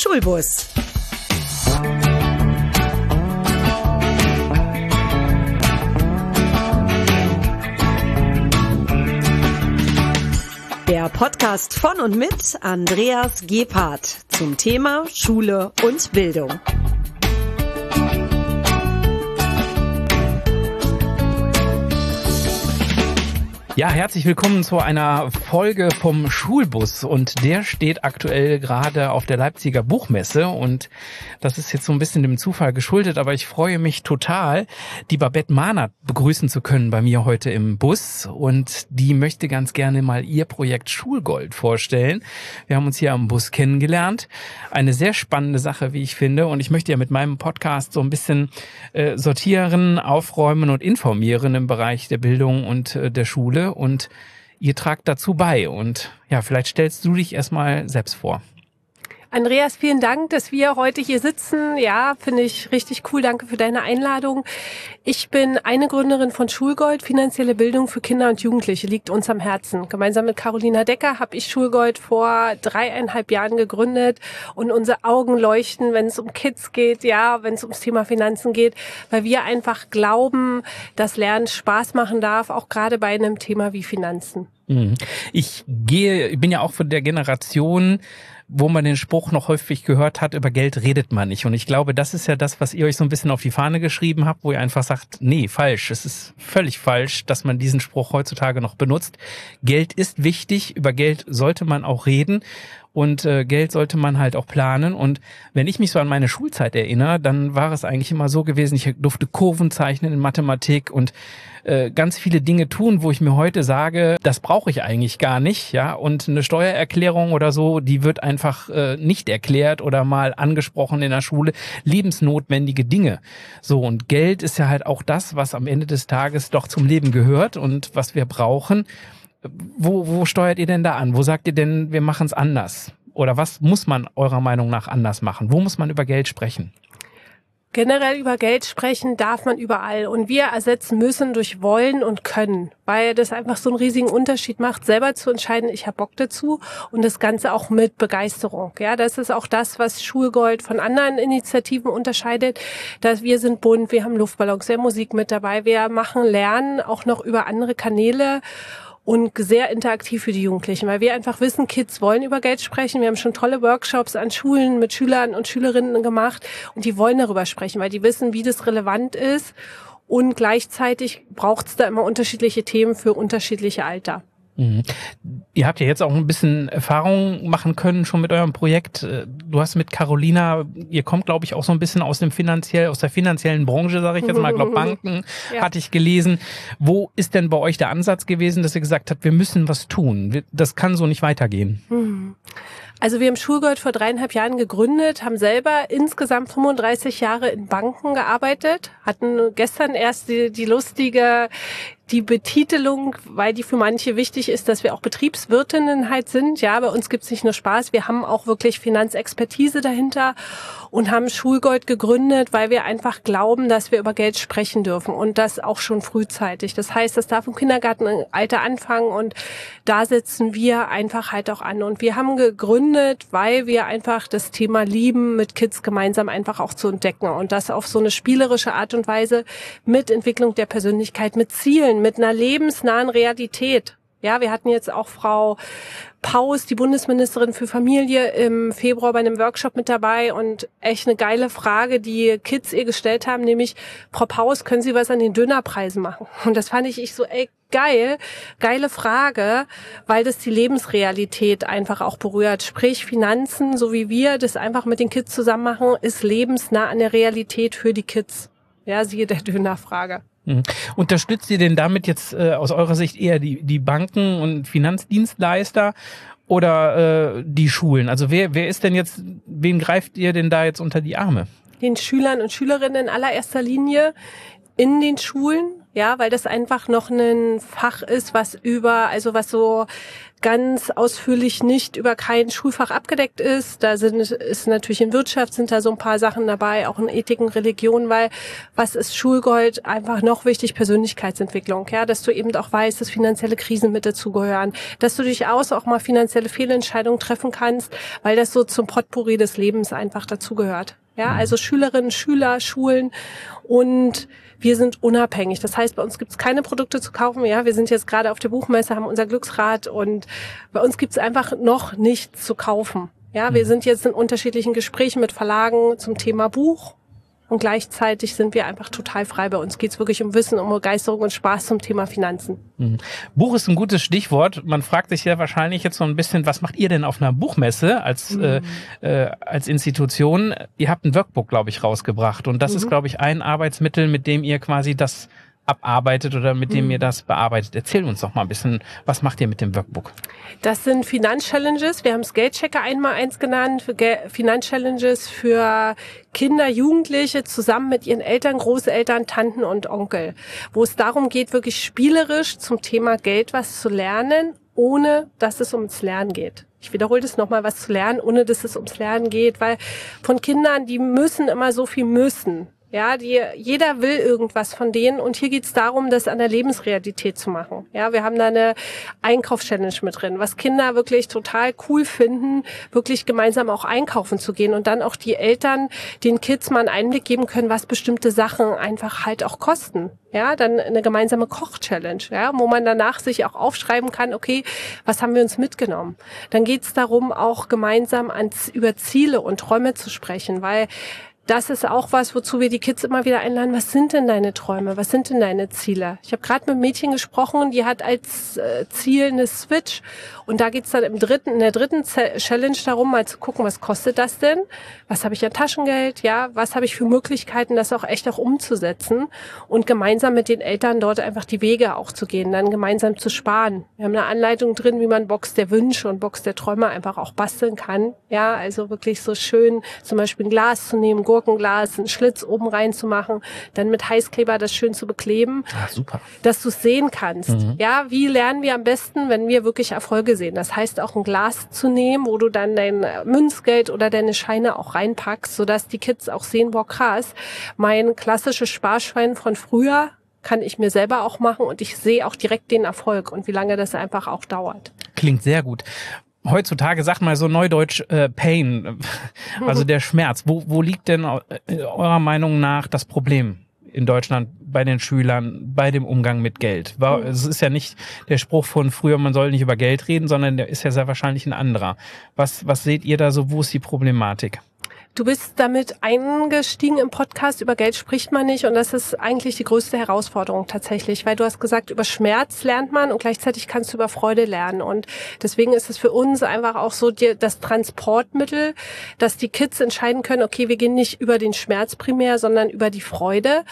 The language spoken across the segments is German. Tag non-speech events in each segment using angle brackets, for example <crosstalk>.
Schulbus. Der Podcast von und mit Andreas Gebhardt zum Thema Schule und Bildung. Ja, herzlich willkommen zu einer Folge vom Schulbus. Und der steht aktuell gerade auf der Leipziger Buchmesse. Und das ist jetzt so ein bisschen dem Zufall geschuldet, aber ich freue mich total, die Babette Mahnert begrüßen zu können bei mir heute im Bus. Und die möchte ganz gerne mal ihr Projekt Schulgold vorstellen. Wir haben uns hier am Bus kennengelernt. Eine sehr spannende Sache, wie ich finde. Und ich möchte ja mit meinem Podcast so ein bisschen äh, sortieren, aufräumen und informieren im Bereich der Bildung und äh, der Schule und ihr tragt dazu bei. Und ja, vielleicht stellst du dich erstmal selbst vor. Andreas, vielen Dank, dass wir heute hier sitzen. Ja, finde ich richtig cool. Danke für deine Einladung. Ich bin eine Gründerin von Schulgold. Finanzielle Bildung für Kinder und Jugendliche liegt uns am Herzen. Gemeinsam mit Carolina Decker habe ich Schulgold vor dreieinhalb Jahren gegründet und unsere Augen leuchten, wenn es um Kids geht, ja, wenn es ums Thema Finanzen geht, weil wir einfach glauben, dass Lernen Spaß machen darf, auch gerade bei einem Thema wie Finanzen. Mhm. Ich gehe, ich bin ja auch von der Generation, wo man den Spruch noch häufig gehört hat, über Geld redet man nicht. Und ich glaube, das ist ja das, was ihr euch so ein bisschen auf die Fahne geschrieben habt, wo ihr einfach sagt, nee, falsch. Es ist völlig falsch, dass man diesen Spruch heutzutage noch benutzt. Geld ist wichtig, über Geld sollte man auch reden und äh, Geld sollte man halt auch planen. Und wenn ich mich so an meine Schulzeit erinnere, dann war es eigentlich immer so gewesen, ich durfte Kurven zeichnen in Mathematik und äh, ganz viele Dinge tun, wo ich mir heute sage, das brauche ich eigentlich gar nicht, ja. Und eine Steuererklärung oder so, die wird einfach äh, nicht erklärt oder mal angesprochen in der Schule. Lebensnotwendige Dinge. So, und Geld ist ja halt auch das, was am Ende des Tages doch zum Leben gehört und was wir brauchen. Wo, wo steuert ihr denn da an? Wo sagt ihr denn, wir machen es anders? Oder was muss man eurer Meinung nach anders machen? Wo muss man über Geld sprechen? Generell über Geld sprechen darf man überall und wir ersetzen müssen durch wollen und können, weil das einfach so einen riesigen Unterschied macht, selber zu entscheiden, ich habe Bock dazu und das Ganze auch mit Begeisterung. Ja, das ist auch das, was Schulgold von anderen Initiativen unterscheidet, dass wir sind bunt, wir haben Luftballons, wir haben Musik mit dabei, wir machen Lernen auch noch über andere Kanäle und sehr interaktiv für die Jugendlichen, weil wir einfach wissen, Kids wollen über Geld sprechen. Wir haben schon tolle Workshops an Schulen mit Schülern und Schülerinnen gemacht und die wollen darüber sprechen, weil die wissen, wie das relevant ist und gleichzeitig braucht es da immer unterschiedliche Themen für unterschiedliche Alter. Mhm. Ihr habt ja jetzt auch ein bisschen Erfahrung machen können schon mit eurem Projekt. Äh, du hast mit Carolina, ihr kommt glaube ich auch so ein bisschen aus dem finanziell aus der finanziellen Branche, sage ich jetzt mal, glaube <laughs> Banken ja. hatte ich gelesen. Wo ist denn bei euch der Ansatz gewesen, dass ihr gesagt habt, wir müssen was tun? Das kann so nicht weitergehen. Mhm. Also wir haben Schulgold vor dreieinhalb Jahren gegründet, haben selber insgesamt 35 Jahre in Banken gearbeitet, hatten gestern erst die, die lustige die Betitelung, weil die für manche wichtig ist, dass wir auch Betriebswirtinnen halt sind. Ja, bei uns gibt's nicht nur Spaß, wir haben auch wirklich Finanzexpertise dahinter und haben Schulgold gegründet, weil wir einfach glauben, dass wir über Geld sprechen dürfen und das auch schon frühzeitig. Das heißt, das darf im Kindergartenalter anfangen und da setzen wir einfach halt auch an. Und wir haben gegründet, weil wir einfach das Thema lieben, mit Kids gemeinsam einfach auch zu entdecken und das auf so eine spielerische Art und Weise mit Entwicklung der Persönlichkeit, mit Zielen, mit einer lebensnahen Realität. Ja, wir hatten jetzt auch Frau Paus, die Bundesministerin für Familie, im Februar bei einem Workshop mit dabei und echt eine geile Frage, die Kids ihr gestellt haben, nämlich, Frau Paus, können Sie was an den Dönerpreisen machen? Und das fand ich, ich so, ey, geil, geile Frage, weil das die Lebensrealität einfach auch berührt. Sprich, Finanzen, so wie wir das einfach mit den Kids zusammen machen, ist lebensnah an der Realität für die Kids. Ja, siehe der Dönerfrage. Mhm. Unterstützt ihr denn damit jetzt äh, aus eurer Sicht eher die, die Banken und Finanzdienstleister oder äh, die Schulen? Also wer, wer ist denn jetzt, wen greift ihr denn da jetzt unter die Arme? Den Schülern und Schülerinnen in allererster Linie in den Schulen, ja, weil das einfach noch ein Fach ist, was über, also was so ganz ausführlich nicht über kein Schulfach abgedeckt ist. Da sind ist natürlich in Wirtschaft sind da so ein paar Sachen dabei, auch in Ethik und Religion, weil was ist Schulgold einfach noch wichtig Persönlichkeitsentwicklung, ja, dass du eben auch weißt, dass finanzielle Krisen mit dazugehören, dass du durchaus auch mal finanzielle Fehlentscheidungen treffen kannst, weil das so zum Potpourri des Lebens einfach dazugehört. Ja, also Schülerinnen, Schüler, Schulen und wir sind unabhängig. Das heißt, bei uns gibt es keine Produkte zu kaufen. Ja, wir sind jetzt gerade auf der Buchmesse, haben unser Glücksrad und bei uns gibt es einfach noch nichts zu kaufen. Ja, wir mhm. sind jetzt in unterschiedlichen Gesprächen mit Verlagen zum Thema Buch und gleichzeitig sind wir einfach total frei. Bei uns geht es wirklich um Wissen, um Begeisterung und Spaß zum Thema Finanzen. Mhm. Buch ist ein gutes Stichwort. Man fragt sich ja wahrscheinlich jetzt so ein bisschen, was macht ihr denn auf einer Buchmesse als, mhm. äh, äh, als Institution? Ihr habt ein Workbook, glaube ich, rausgebracht. Und das mhm. ist, glaube ich, ein Arbeitsmittel, mit dem ihr quasi das abarbeitet oder mit dem ihr das bearbeitet. Erzähl uns doch mal ein bisschen, was macht ihr mit dem Workbook? Das sind Finanzchallenges. Wir haben es Geldchecker einmal eins genannt. Finanzchallenges für Kinder, Jugendliche zusammen mit ihren Eltern, Großeltern, Tanten und Onkel, wo es darum geht, wirklich spielerisch zum Thema Geld was zu lernen, ohne dass es ums Lernen geht. Ich wiederhole das nochmal, was zu lernen, ohne dass es ums Lernen geht, weil von Kindern, die müssen immer so viel müssen. Ja, die, jeder will irgendwas von denen und hier geht's darum, das an der Lebensrealität zu machen. Ja, wir haben da eine Einkaufschallenge mit drin, was Kinder wirklich total cool finden, wirklich gemeinsam auch einkaufen zu gehen und dann auch die Eltern den Kids mal einen Einblick geben können, was bestimmte Sachen einfach halt auch kosten. Ja, dann eine gemeinsame Koch-Challenge, ja, wo man danach sich auch aufschreiben kann, okay, was haben wir uns mitgenommen? Dann geht's darum, auch gemeinsam ans, über Ziele und Träume zu sprechen, weil das ist auch was, wozu wir die Kids immer wieder einladen. Was sind denn deine Träume? Was sind denn deine Ziele? Ich habe gerade mit Mädchen gesprochen, die hat als äh, Ziel eine Switch und da geht's dann im dritten, in der dritten Challenge darum, mal zu gucken, was kostet das denn? Was habe ich an Taschengeld? Ja, was habe ich für Möglichkeiten, das auch echt auch umzusetzen und gemeinsam mit den Eltern dort einfach die Wege auch zu gehen, dann gemeinsam zu sparen. Wir haben eine Anleitung drin, wie man Box der Wünsche und Box der Träume einfach auch basteln kann. Ja, also wirklich so schön zum Beispiel ein Glas zu nehmen, Gurkenglas, einen Schlitz oben reinzumachen, dann mit Heißkleber das schön zu bekleben. Ah, super. Dass du es sehen kannst. Mhm. Ja, wie lernen wir am besten, wenn wir wirklich Erfolge sehen? Das heißt auch ein Glas zu nehmen, wo du dann dein Münzgeld oder deine Scheine auch reinpackst, sodass die Kids auch sehen, boah krass, mein klassisches Sparschwein von früher kann ich mir selber auch machen und ich sehe auch direkt den Erfolg und wie lange das einfach auch dauert. Klingt sehr gut heutzutage, sag mal so neudeutsch, äh, Pain, <laughs> also der Schmerz. Wo, wo liegt denn äh, eurer Meinung nach das Problem in Deutschland bei den Schülern, bei dem Umgang mit Geld? War, es ist ja nicht der Spruch von früher, man soll nicht über Geld reden, sondern der ist ja sehr wahrscheinlich ein anderer. Was, was seht ihr da so? Wo ist die Problematik? Du bist damit eingestiegen im Podcast, über Geld spricht man nicht und das ist eigentlich die größte Herausforderung tatsächlich, weil du hast gesagt, über Schmerz lernt man und gleichzeitig kannst du über Freude lernen. Und deswegen ist es für uns einfach auch so die, das Transportmittel, dass die Kids entscheiden können, okay, wir gehen nicht über den Schmerz primär, sondern über die Freude.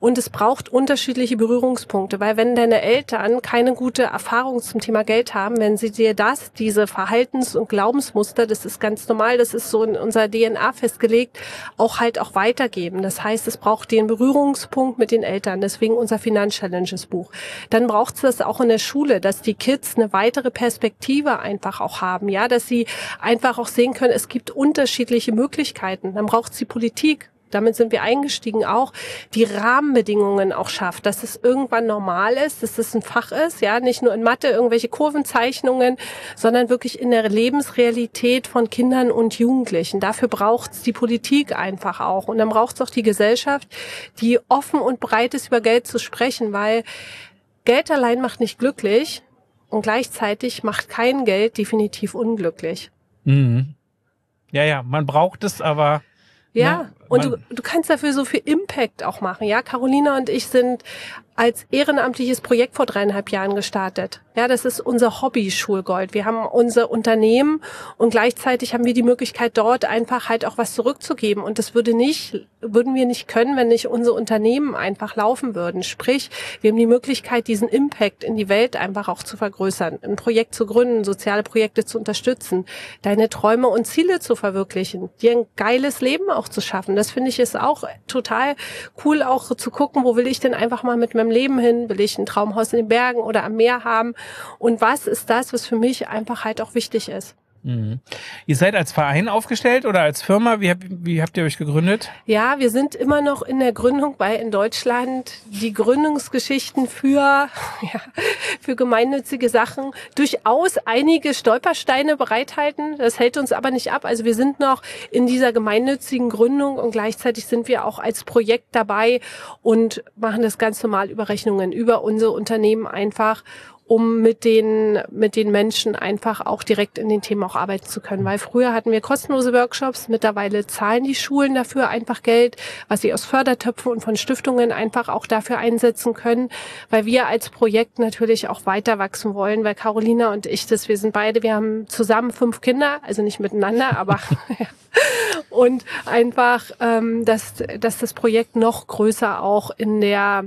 Und es braucht unterschiedliche Berührungspunkte, weil wenn deine Eltern keine gute Erfahrung zum Thema Geld haben, wenn sie dir das, diese Verhaltens- und Glaubensmuster, das ist ganz normal, das ist so in unserer DNA festgelegt, auch halt auch weitergeben. Das heißt, es braucht den Berührungspunkt mit den Eltern, deswegen unser Finanzchallenges Buch. Dann braucht es das auch in der Schule, dass die Kids eine weitere Perspektive einfach auch haben, ja, dass sie einfach auch sehen können, es gibt unterschiedliche Möglichkeiten. Dann braucht es die Politik, damit sind wir eingestiegen auch, die Rahmenbedingungen auch schafft, dass es irgendwann normal ist, dass es ein Fach ist, ja, nicht nur in Mathe irgendwelche Kurvenzeichnungen, sondern wirklich in der Lebensrealität von Kindern und Jugendlichen. Dafür braucht es die Politik einfach auch. Und dann braucht es auch die Gesellschaft, die offen und bereit ist, über Geld zu sprechen, weil Geld allein macht nicht glücklich und gleichzeitig macht kein Geld definitiv unglücklich. Mhm. Ja, ja, man braucht es, aber ja, ne? Und du, du kannst dafür so viel Impact auch machen. Ja, Carolina und ich sind als ehrenamtliches Projekt vor dreieinhalb Jahren gestartet. Ja, das ist unser Hobby Schulgold. Wir haben unser Unternehmen und gleichzeitig haben wir die Möglichkeit dort einfach halt auch was zurückzugeben. Und das würde nicht, würden wir nicht können, wenn nicht unsere Unternehmen einfach laufen würden. Sprich, wir haben die Möglichkeit, diesen Impact in die Welt einfach auch zu vergrößern, ein Projekt zu gründen, soziale Projekte zu unterstützen, deine Träume und Ziele zu verwirklichen, dir ein geiles Leben auch zu schaffen Und das finde ich ist auch total cool, auch zu gucken, wo will ich denn einfach mal mit meinem Leben hin? Will ich ein Traumhaus in den Bergen oder am Meer haben? Und was ist das, was für mich einfach halt auch wichtig ist? Mhm. Ihr seid als Verein aufgestellt oder als Firma? Wie, wie habt ihr euch gegründet? Ja, wir sind immer noch in der Gründung, weil in Deutschland die Gründungsgeschichten für, <laughs> ja, für gemeinnützige Sachen durchaus einige Stolpersteine bereithalten. Das hält uns aber nicht ab. Also wir sind noch in dieser gemeinnützigen Gründung und gleichzeitig sind wir auch als Projekt dabei und machen das ganz normal über Rechnungen, über unsere Unternehmen einfach um mit den, mit den Menschen einfach auch direkt in den Themen auch arbeiten zu können. Weil früher hatten wir kostenlose Workshops, mittlerweile zahlen die Schulen dafür einfach Geld, was sie aus Fördertöpfen und von Stiftungen einfach auch dafür einsetzen können, weil wir als Projekt natürlich auch weiter wachsen wollen, weil Carolina und ich das, wir sind beide, wir haben zusammen fünf Kinder, also nicht miteinander, aber <laughs> und einfach, ähm, dass, dass das Projekt noch größer auch in der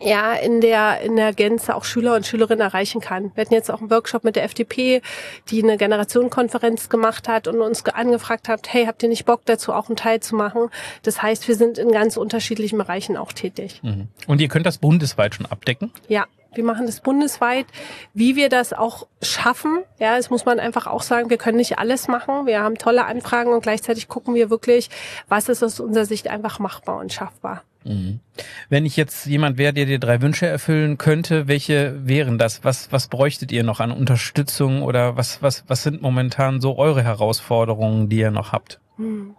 ja, in der, in der Gänze auch Schüler und Schülerinnen erreichen kann. Wir hatten jetzt auch einen Workshop mit der FDP, die eine Generationenkonferenz gemacht hat und uns angefragt hat, hey, habt ihr nicht Bock dazu auch einen Teil zu machen? Das heißt, wir sind in ganz unterschiedlichen Bereichen auch tätig. Mhm. Und ihr könnt das bundesweit schon abdecken? Ja, wir machen das bundesweit. Wie wir das auch schaffen, ja, das muss man einfach auch sagen, wir können nicht alles machen. Wir haben tolle Anfragen und gleichzeitig gucken wir wirklich, was ist aus unserer Sicht einfach machbar und schaffbar. Mhm. Wenn ich jetzt jemand wäre, der dir drei Wünsche erfüllen könnte, welche wären das? Was, was bräuchtet ihr noch an Unterstützung oder was, was, was sind momentan so eure Herausforderungen, die ihr noch habt? Mhm.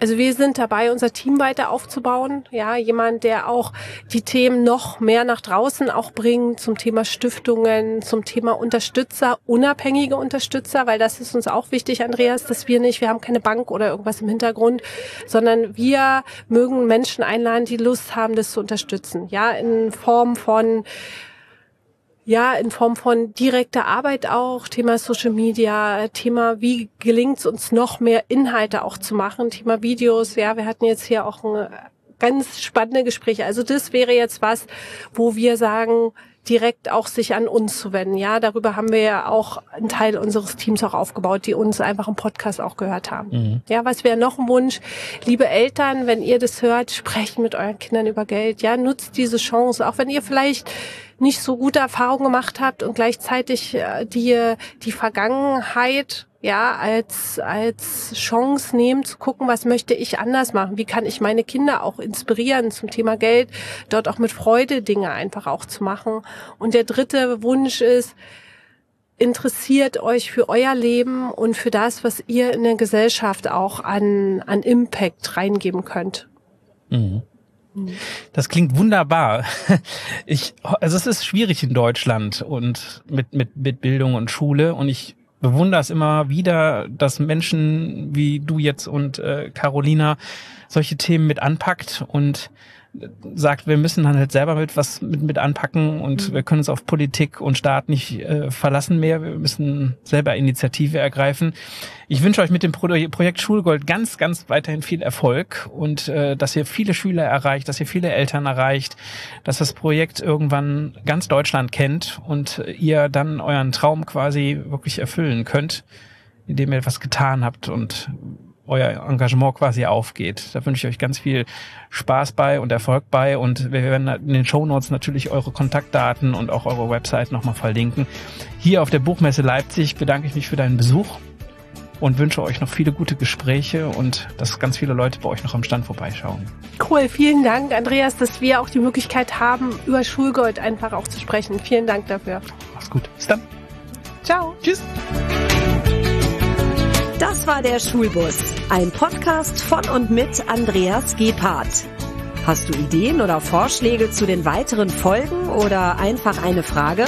Also wir sind dabei, unser Team weiter aufzubauen. Ja, jemand, der auch die Themen noch mehr nach draußen auch bringt zum Thema Stiftungen, zum Thema Unterstützer, unabhängige Unterstützer, weil das ist uns auch wichtig, Andreas, dass wir nicht, wir haben keine Bank oder irgendwas im Hintergrund, sondern wir mögen Menschen einladen, die Lust haben, das zu unterstützen. Ja, in Form von ja, in Form von direkter Arbeit auch, Thema Social Media, Thema, wie gelingt es uns noch mehr Inhalte auch zu machen, Thema Videos. Ja, wir hatten jetzt hier auch ein ganz spannende Gespräche. Also das wäre jetzt was, wo wir sagen, direkt auch sich an uns zu wenden. Ja, darüber haben wir ja auch einen Teil unseres Teams auch aufgebaut, die uns einfach im Podcast auch gehört haben. Mhm. Ja, was wäre noch ein Wunsch? Liebe Eltern, wenn ihr das hört, sprecht mit euren Kindern über Geld. Ja, nutzt diese Chance, auch wenn ihr vielleicht nicht so gute Erfahrungen gemacht habt und gleichzeitig äh, die, die Vergangenheit ja, als, als Chance nehmen, zu gucken, was möchte ich anders machen? Wie kann ich meine Kinder auch inspirieren zum Thema Geld, dort auch mit Freude Dinge einfach auch zu machen? Und der dritte Wunsch ist, interessiert euch für euer Leben und für das, was ihr in der Gesellschaft auch an, an Impact reingeben könnt. Mhm. Das klingt wunderbar. <laughs> Ich, also es ist schwierig in Deutschland und mit, mit, mit Bildung und Schule und ich bewundere es immer wieder, dass Menschen wie du jetzt und äh, Carolina solche Themen mit anpackt und sagt, wir müssen dann halt selber mit was mit, mit anpacken und mhm. wir können uns auf Politik und Staat nicht äh, verlassen mehr. Wir müssen selber Initiative ergreifen. Ich wünsche euch mit dem Pro Projekt Schulgold ganz, ganz weiterhin viel Erfolg und äh, dass ihr viele Schüler erreicht, dass ihr viele Eltern erreicht, dass das Projekt irgendwann ganz Deutschland kennt und ihr dann euren Traum quasi wirklich erfüllen könnt, indem ihr etwas getan habt und euer Engagement quasi aufgeht. Da wünsche ich euch ganz viel Spaß bei und Erfolg bei und wir werden in den Show Notes natürlich eure Kontaktdaten und auch eure Website nochmal verlinken. Hier auf der Buchmesse Leipzig bedanke ich mich für deinen Besuch und wünsche euch noch viele gute Gespräche und dass ganz viele Leute bei euch noch am Stand vorbeischauen. Cool, vielen Dank, Andreas, dass wir auch die Möglichkeit haben, über Schulgold einfach auch zu sprechen. Vielen Dank dafür. Mach's gut. Bis dann. Ciao. Tschüss. Das war der Schulbus, ein Podcast von und mit Andreas Gebhardt. Hast du Ideen oder Vorschläge zu den weiteren Folgen oder einfach eine Frage?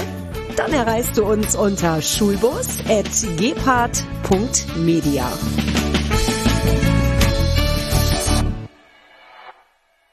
Dann erreichst du uns unter schulbus.gebhardt.media.